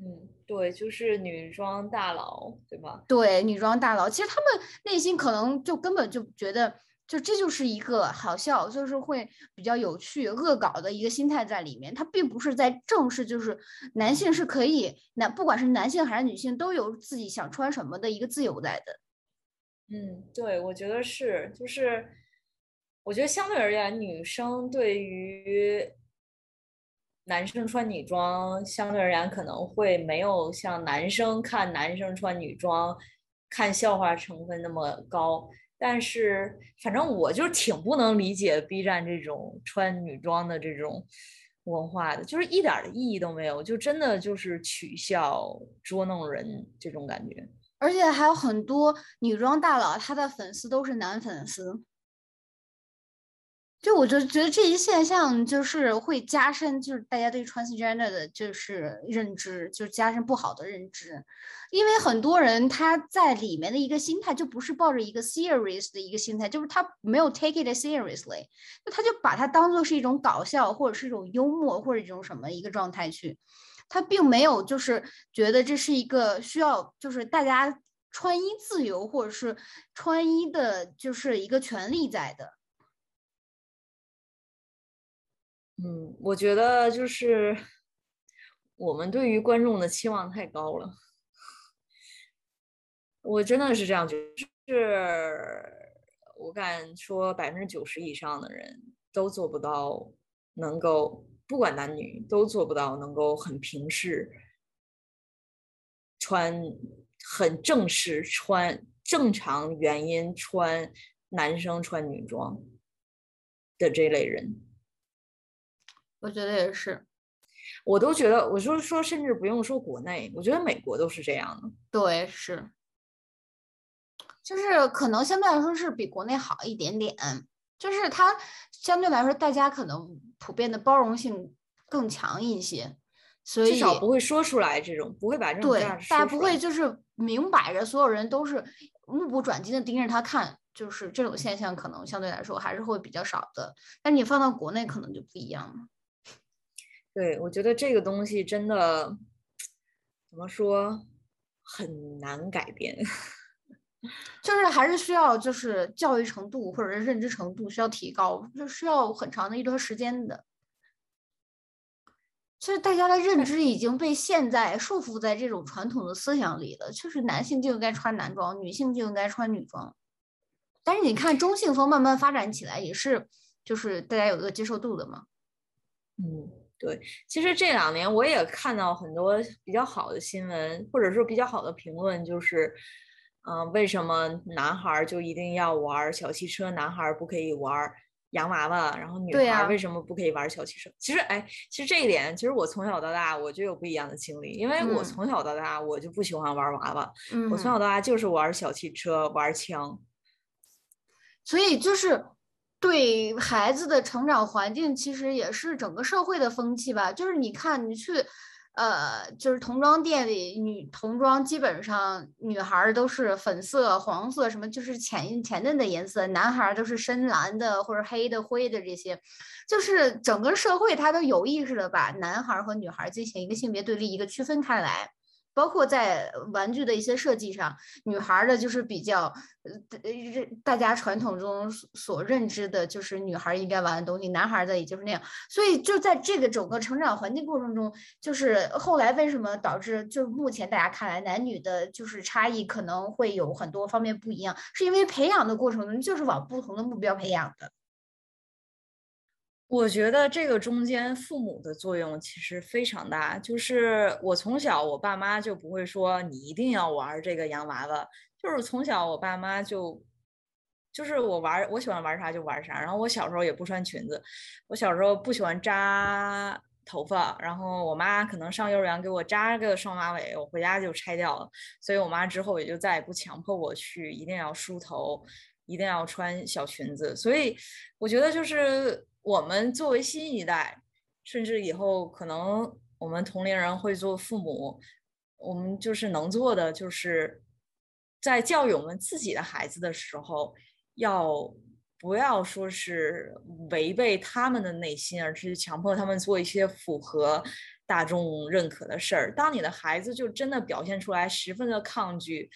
嗯，对，就是女装大佬，对吧？对，女装大佬，其实他们内心可能就根本就觉得，就这就是一个好笑，就是会比较有趣、恶搞的一个心态在里面。他并不是在正视，就是男性是可以，男不管是男性还是女性，都有自己想穿什么的一个自由在的。嗯，对，我觉得是，就是我觉得相对而言，女生对于。男生穿女装相对而言可能会没有像男生看男生穿女装看笑话成分那么高，但是反正我就挺不能理解 B 站这种穿女装的这种文化的，就是一点的意义都没有，就真的就是取笑捉弄人这种感觉。而且还有很多女装大佬，他的粉丝都是男粉丝。就我就觉得这一现象就是会加深，就是大家对 transgender 的就是认知，就是加深不好的认知，因为很多人他在里面的一个心态就不是抱着一个 serious 的一个心态，就是他没有 take it seriously，那他就把它当做是一种搞笑或者是一种幽默或者一种什么一个状态去，他并没有就是觉得这是一个需要就是大家穿衣自由或者是穿衣的就是一个权利在的。嗯，我觉得就是我们对于观众的期望太高了。我真的是这样觉得，是我敢说百分之九十以上的人都做不到，能够不管男女都做不到能够很平视，穿很正式穿正常原因穿男生穿女装的这类人。我觉得也是，我都觉得，我就是说，甚至不用说国内，我觉得美国都是这样的。对，是，就是可能相对来说是比国内好一点点，就是它相对来说大家可能普遍的包容性更强一些，所以至少不会说出来这种，不会把这种对，大家不会就是明摆着所有人都是目不转睛的盯着他看，就是这种现象可能相对来说还是会比较少的，但你放到国内可能就不一样了。对，我觉得这个东西真的怎么说很难改变，就是还是需要就是教育程度或者是认知程度需要提高，就需要很长的一段时间的。其实大家的认知已经被现在束缚在这种传统的思想里了，就是男性就应该穿男装，女性就应该穿女装。但是你看中性风慢慢发展起来，也是就是大家有一个接受度的嘛。嗯。对，其实这两年我也看到很多比较好的新闻，或者说比较好的评论，就是，嗯，为什么男孩就一定要玩小汽车，男孩不可以玩洋娃娃，然后女孩为什么不可以玩小汽车？其实，哎，其实这一点，其实我从小到大我就有不一样的经历，因为我从小到大我就不喜欢玩娃娃，我从小到大就是玩小汽车，玩枪，所以就是。对孩子的成长环境，其实也是整个社会的风气吧。就是你看，你去，呃，就是童装店里，女童装基本上女孩都是粉色、黄色，什么就是浅浅嫩的颜色；男孩都是深蓝的或者黑的、灰的这些。就是整个社会它都有意识的把男孩和女孩进行一个性别对立，一个区分开来。包括在玩具的一些设计上，女孩的就是比较，呃，大家传统中所认知的就是女孩应该玩的东西，男孩的也就是那样。所以就在这个整个成长环境过程中，就是后来为什么导致，就是目前大家看来男女的就是差异可能会有很多方面不一样，是因为培养的过程中就是往不同的目标培养的。我觉得这个中间父母的作用其实非常大。就是我从小，我爸妈就不会说你一定要玩这个洋娃娃，就是从小我爸妈就，就是我玩，我喜欢玩啥就玩啥。然后我小时候也不穿裙子，我小时候不喜欢扎头发，然后我妈可能上幼儿园给我扎个双马尾，我回家就拆掉了。所以我妈之后也就再也不强迫我去一定要梳头，一定要穿小裙子。所以我觉得就是。我们作为新一代，甚至以后可能我们同龄人会做父母，我们就是能做的，就是在教育我们自己的孩子的时候，要不要说是违背他们的内心，而是强迫他们做一些符合大众认可的事儿。当你的孩子就真的表现出来十分的抗拒。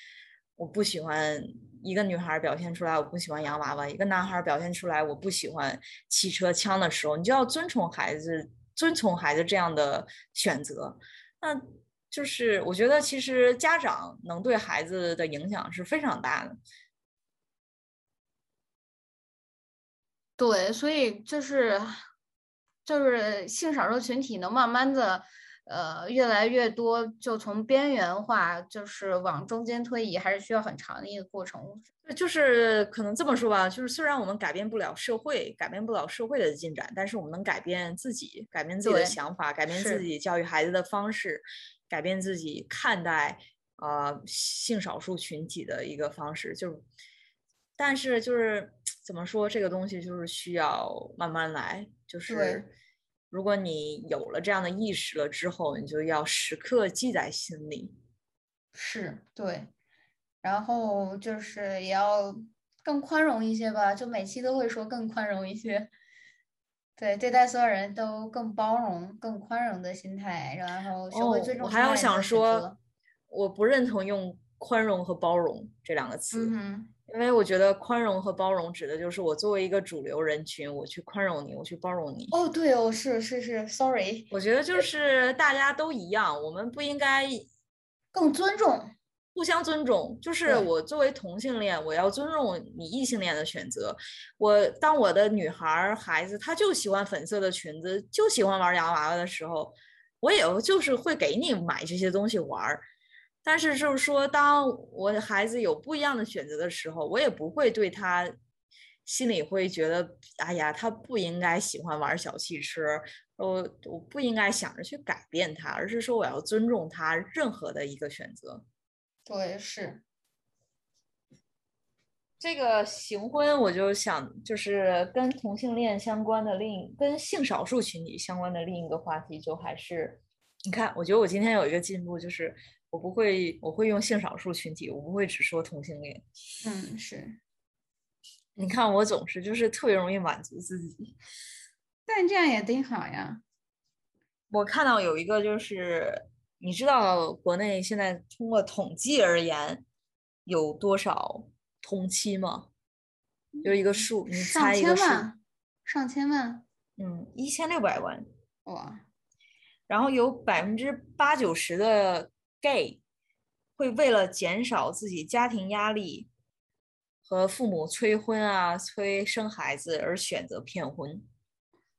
我不喜欢一个女孩表现出来，我不喜欢洋娃娃；一个男孩表现出来，我不喜欢汽车、枪的时候，你就要遵从孩子，遵从孩子这样的选择。那就是我觉得，其实家长能对孩子的影响是非常大的。对，所以就是就是性少数群体能慢慢的。呃，越来越多就从边缘化，就是往中间推移，还是需要很长的一个过程。就是可能这么说吧，就是虽然我们改变不了社会，改变不了社会的进展，但是我们能改变自己，改变自己的想法，改变自己教育孩子的方式，改变自己看待呃性少数群体的一个方式，就是。但是就是怎么说，这个东西就是需要慢慢来。就是如果你有了这样的意识了之后，你就要时刻记在心里。是对，然后就是也要更宽容一些吧，就每期都会说更宽容一些。对，对待所有人都更包容、更宽容的心态，然后学会尊重。我还要想说，我不认同用宽容和包容这两个词，因为我觉得宽容和包容指的就是我作为一个主流人群，我去宽容你，我去包容你。哦，对哦，是是是，sorry。我觉得就是大家都一样，我们不应该更尊重。互相尊重，就是我作为同性恋，我要尊重你异性恋的选择。我当我的女孩孩子，她就喜欢粉色的裙子，就喜欢玩洋娃娃的时候，我也就是会给你买这些东西玩。但是就是说，当我的孩子有不一样的选择的时候，我也不会对他心里会觉得，哎呀，他不应该喜欢玩小汽车，我我不应该想着去改变他，而是说我要尊重他任何的一个选择。对，是这个行婚，我就想就是跟同性恋相关的另跟性少数群体相关的另一个话题，就还是你看，我觉得我今天有一个进步，就是我不会我会用性少数群体，我不会只说同性恋。嗯，是。你看我总是就是特别容易满足自己，但这样也挺好呀。我看到有一个就是。你知道国内现在通过统计而言有多少同期吗？就是一个数，你猜一个数。上千万。嗯，一千六百万。哇。然后有百分之八九十的 gay 会为了减少自己家庭压力和父母催婚啊、催生孩子而选择骗婚。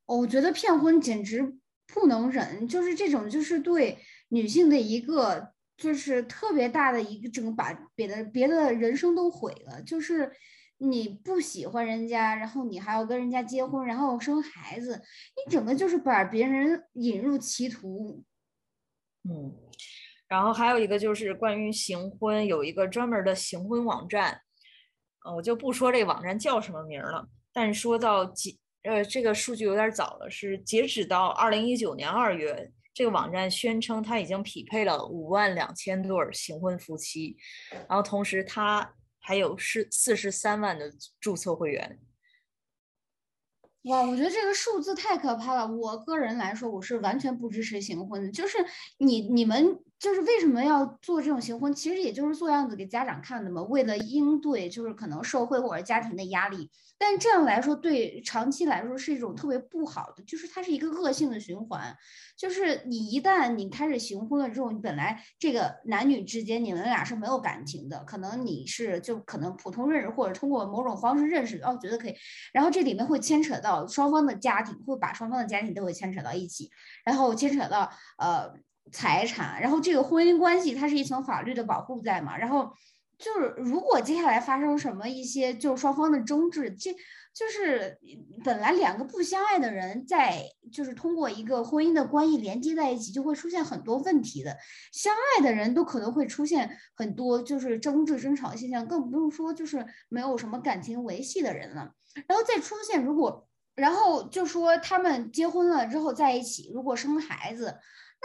我觉得骗婚简直不能忍，就是这种，就是对。女性的一个就是特别大的一个整个把别的别的人生都毁了，就是你不喜欢人家，然后你还要跟人家结婚，然后生孩子，你整个就是把别人引入歧途。嗯，然后还有一个就是关于行婚，有一个专门的行婚网站，呃，我就不说这个网站叫什么名了，但说到截呃这个数据有点早了，是截止到二零一九年二月。这个网站宣称，它已经匹配了五万两千对新婚夫妻，然后同时它还有是四十三万的注册会员。哇，我觉得这个数字太可怕了。我个人来说，我是完全不支持行婚的。就是你你们就是为什么要做这种行婚？其实也就是做样子给家长看的嘛，为了应对就是可能社会或者家庭的压力。但这样来说，对长期来说是一种特别不好的，就是它是一个恶性的循环。就是你一旦你开始行婚了之后，你本来这个男女之间你们俩是没有感情的，可能你是就可能普通认识或者通过某种方式认识，哦觉得可以，然后这里面会牵扯到双方的家庭，会把双方的家庭都会牵扯到一起，然后牵扯到呃财产，然后这个婚姻关系它是一层法律的保护在嘛，然后就是如果接下来发生什么一些就是双方的争执，这。就是本来两个不相爱的人，在就是通过一个婚姻的关系连接在一起，就会出现很多问题的。相爱的人都可能会出现很多就是争执、争吵现象，更不用说就是没有什么感情维系的人了。然后再出现，如果然后就说他们结婚了之后在一起，如果生孩子，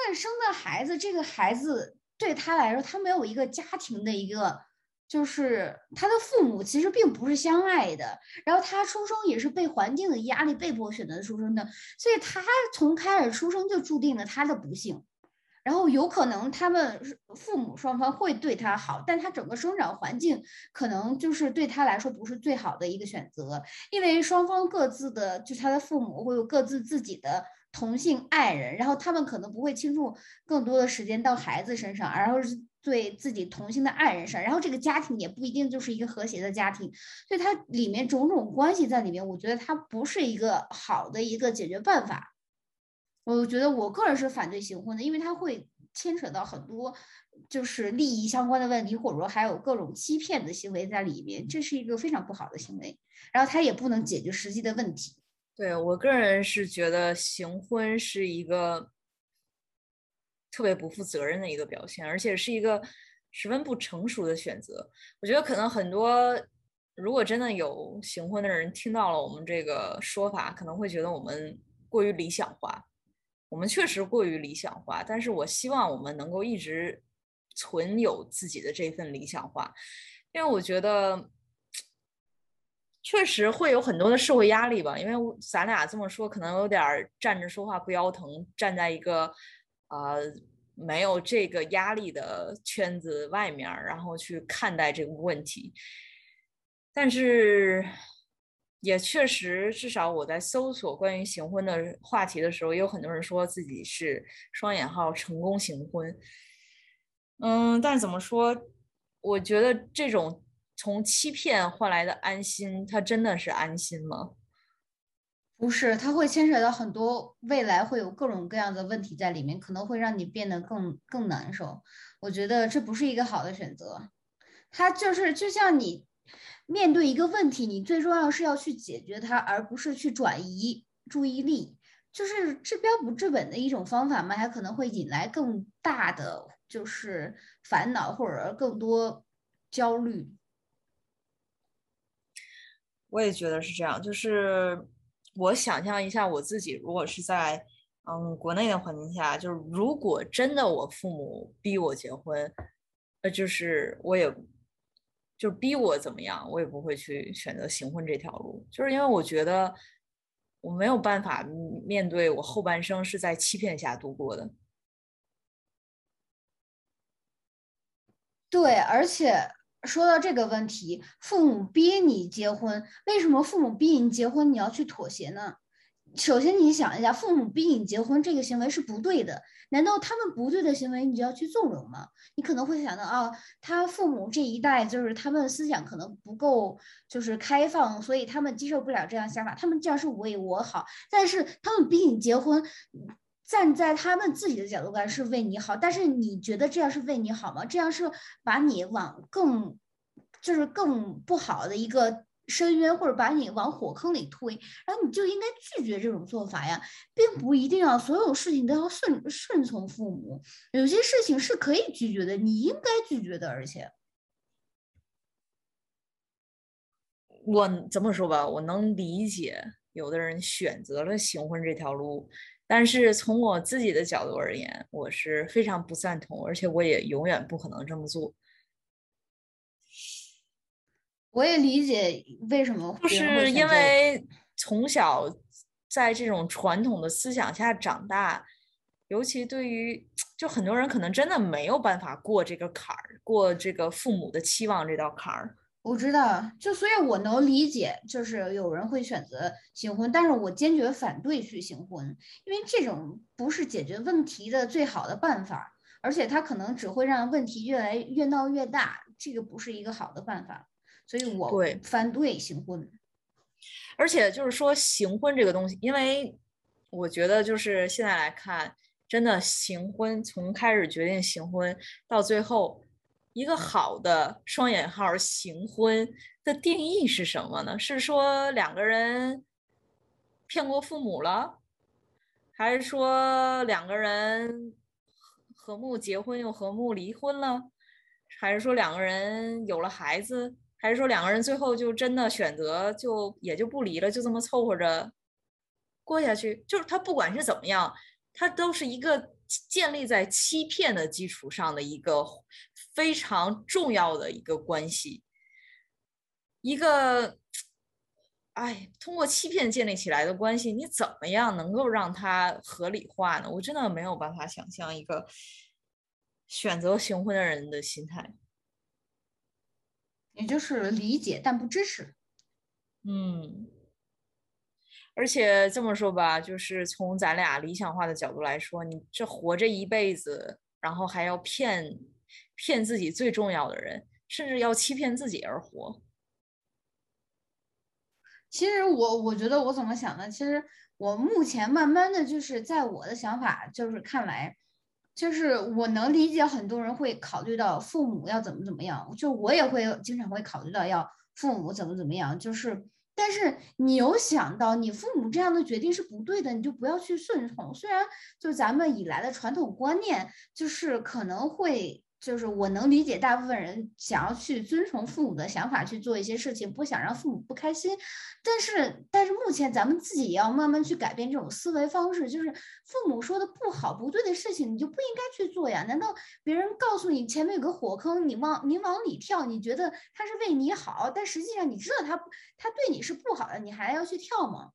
但生的孩子这个孩子对他来说，他没有一个家庭的一个。就是他的父母其实并不是相爱的，然后他出生也是被环境的压力被迫选择出生的，所以他从开始出生就注定了他的不幸。然后有可能他们父母双方会对他好，但他整个生长环境可能就是对他来说不是最好的一个选择，因为双方各自的就他的父母会有各自自己的同性爱人，然后他们可能不会倾注更多的时间到孩子身上，然后是。对自己同性的爱人上，然后这个家庭也不一定就是一个和谐的家庭，所以它里面种种关系在里面，我觉得它不是一个好的一个解决办法。我觉得我个人是反对行婚的，因为它会牵扯到很多就是利益相关的问题，或者说还有各种欺骗的行为在里面，这是一个非常不好的行为。然后它也不能解决实际的问题。对我个人是觉得行婚是一个。特别不负责任的一个表现，而且是一个十分不成熟的选择。我觉得可能很多如果真的有行婚的人听到了我们这个说法，可能会觉得我们过于理想化。我们确实过于理想化，但是我希望我们能够一直存有自己的这份理想化，因为我觉得确实会有很多的社会压力吧。因为咱俩这么说，可能有点站着说话不腰疼，站在一个呃没有这个压力的圈子外面，然后去看待这个问题，但是。也确实，至少我在搜索关于行婚的话题的时候，也有很多人说自己是双引号成功行婚。嗯，但怎么说？我觉得这种从欺骗换来的安心，它真的是安心吗？不是，它会牵扯到很多未来会有各种各样的问题在里面，可能会让你变得更更难受。我觉得这不是一个好的选择。它就是就像你。面对一个问题，你最重要是要去解决它，而不是去转移注意力。就是治标不治本的一种方法嘛，还可能会引来更大的就是烦恼或者更多焦虑。我也觉得是这样。就是我想象一下我自己，如果是在嗯国内的环境下，就是如果真的我父母逼我结婚，呃就是我也。就逼我怎么样，我也不会去选择行婚这条路，就是因为我觉得我没有办法面对我后半生是在欺骗下度过的。对，而且说到这个问题，父母逼你结婚，为什么父母逼你结婚你要去妥协呢？首先，你想一下，父母逼你结婚这个行为是不对的。难道他们不对的行为你就要去纵容吗？你可能会想到啊，他父母这一代就是他们思想可能不够就是开放，所以他们接受不了这样想法。他们这样是为我好，但是他们逼你结婚，站在他们自己的角度看是为你好，但是你觉得这样是为你好吗？这样是把你往更就是更不好的一个。深渊或者把你往火坑里推，然后你就应该拒绝这种做法呀，并不一定要所有事情都要顺顺从父母，有些事情是可以拒绝的，你应该拒绝的。而且，我这么说吧，我能理解有的人选择了行婚这条路，但是从我自己的角度而言，我是非常不赞同，而且我也永远不可能这么做。我也理解为什么，就是因为从小在这种传统的思想下长大，尤其对于就很多人可能真的没有办法过这个坎儿，过这个父母的期望这道坎儿。我知道，就所以我能理解，就是有人会选择行婚，但是我坚决反对去行婚，因为这种不是解决问题的最好的办法，而且它可能只会让问题越来越闹越大，这个不是一个好的办法。所以我对反对行婚，而且就是说行婚这个东西，因为我觉得就是现在来看，真的行婚从开始决定行婚到最后，一个好的双引号行婚的定义是什么呢？是说两个人骗过父母了，还是说两个人和睦结婚又和睦离婚了，还是说两个人有了孩子？还是说两个人最后就真的选择就也就不离了，就这么凑合着过下去？就是他不管是怎么样，他都是一个建立在欺骗的基础上的一个非常重要的一个关系，一个哎，通过欺骗建立起来的关系，你怎么样能够让它合理化呢？我真的没有办法想象一个选择行婚的人的心态。也就是理解但不支持，嗯，而且这么说吧，就是从咱俩理想化的角度来说，你这活这一辈子，然后还要骗骗自己最重要的人，甚至要欺骗自己而活。其实我我觉得我怎么想呢？其实我目前慢慢的就是在我的想法就是看来。就是我能理解很多人会考虑到父母要怎么怎么样，就我也会经常会考虑到要父母怎么怎么样。就是，但是你有想到你父母这样的决定是不对的，你就不要去顺从。虽然就咱们以来的传统观念，就是可能会就是我能理解大部分人想要去遵从父母的想法去做一些事情，不想让父母不开心。但是，但是目前咱们自己也要慢慢去改变这种思维方式，就是父母说的不好不对的事情，你就不应该去做呀？难道别人告诉你前面有个火坑，你往你往里跳，你觉得他是为你好，但实际上你知道他他对你是不好的，你还要去跳吗？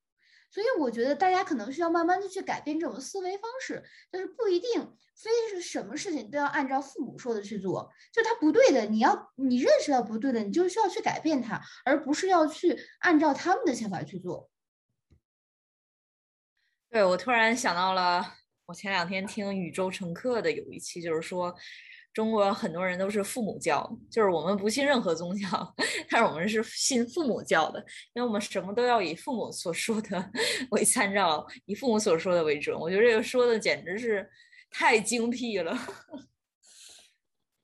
所以我觉得大家可能需要慢慢的去改变这种思维方式，就是不一定非是什么事情都要按照父母说的去做，就他不对的，你要你认识到不对的，你就需要去改变它，而不是要去按照他们的想法去做。对我突然想到了，我前两天听宇宙乘客的有一期，就是说。中国很多人都是父母教，就是我们不信任何宗教，但是我们是信父母教的，因为我们什么都要以父母所说的为参照，以父母所说的为准。我觉得这个说的简直是太精辟了。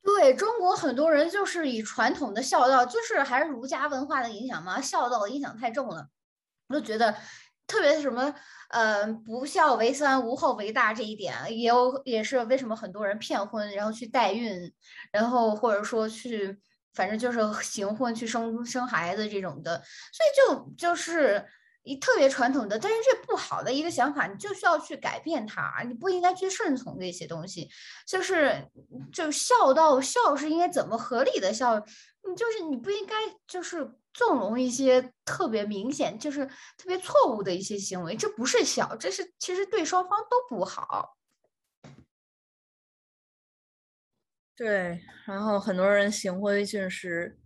对中国很多人就是以传统的孝道，就是还是儒家文化的影响嘛，孝道影响太重了，我就觉得特别什么。呃，不孝为三，无后为大，这一点也有，也是为什么很多人骗婚，然后去代孕，然后或者说去，反正就是行婚去生生孩子这种的，所以就就是一特别传统的，但是这不好的一个想法，你就需要去改变它，你不应该去顺从这些东西，就是就孝道，孝是应该怎么合理的孝，你就是你不应该就是。纵容一些特别明显就是特别错误的一些行为，这不是小，这是其实对双方都不好。对，然后很多人行婚就是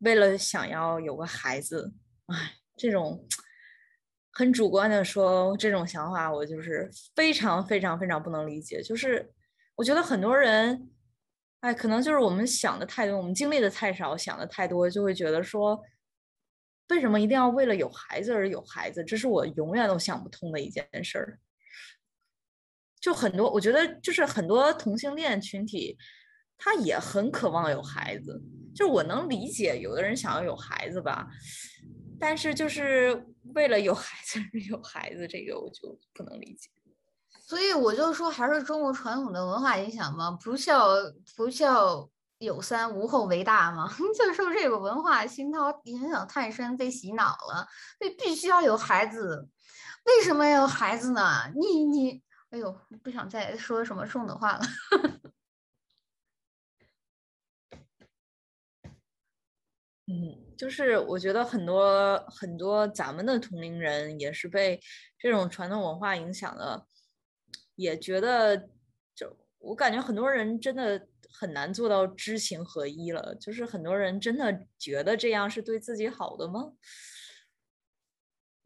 为了想要有个孩子，哎，这种很主观的说这种想法，我就是非常非常非常不能理解。就是我觉得很多人，哎，可能就是我们想的太多，我们经历的太少，想的太多，就会觉得说。为什么一定要为了有孩子而有孩子？这是我永远都想不通的一件事儿。就很多，我觉得就是很多同性恋群体，他也很渴望有孩子。就是我能理解，有的人想要有孩子吧，但是就是为了有孩子而有孩子，这个我就不能理解。所以我就说，还是中国传统的文化影响嘛，不孝不孝。有三无后为大嘛，就受这个文化熏陶影响太深，被洗脑了，所以必须要有孩子。为什么要有孩子呢？你你，哎呦，不想再说什么重的话了。嗯，就是我觉得很多很多咱们的同龄人也是被这种传统文化影响的，也觉得就我感觉很多人真的。很难做到知行合一了，就是很多人真的觉得这样是对自己好的吗？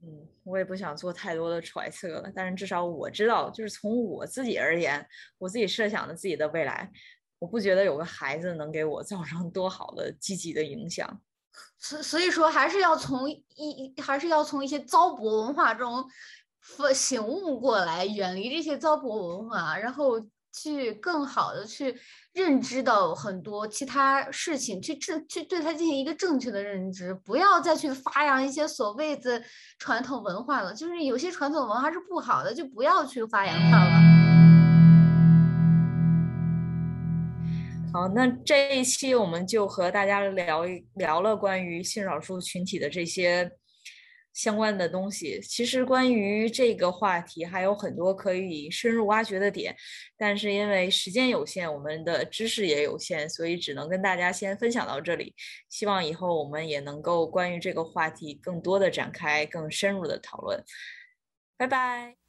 嗯，我也不想做太多的揣测了，但是至少我知道，就是从我自己而言，我自己设想的自己的未来，我不觉得有个孩子能给我造成多好的积极的影响。所所以说，还是要从一还是要从一些糟粕文化中醒悟过来，远离这些糟粕文化，然后去更好的去。认知到很多其他事情，去正去对他进行一个正确的认知，不要再去发扬一些所谓的传统文化了。就是有些传统文化是不好的，就不要去发扬它了。好，那这一期我们就和大家聊一聊了关于性少数群体的这些。相关的东西，其实关于这个话题还有很多可以深入挖掘的点，但是因为时间有限，我们的知识也有限，所以只能跟大家先分享到这里。希望以后我们也能够关于这个话题更多的展开更深入的讨论。拜拜。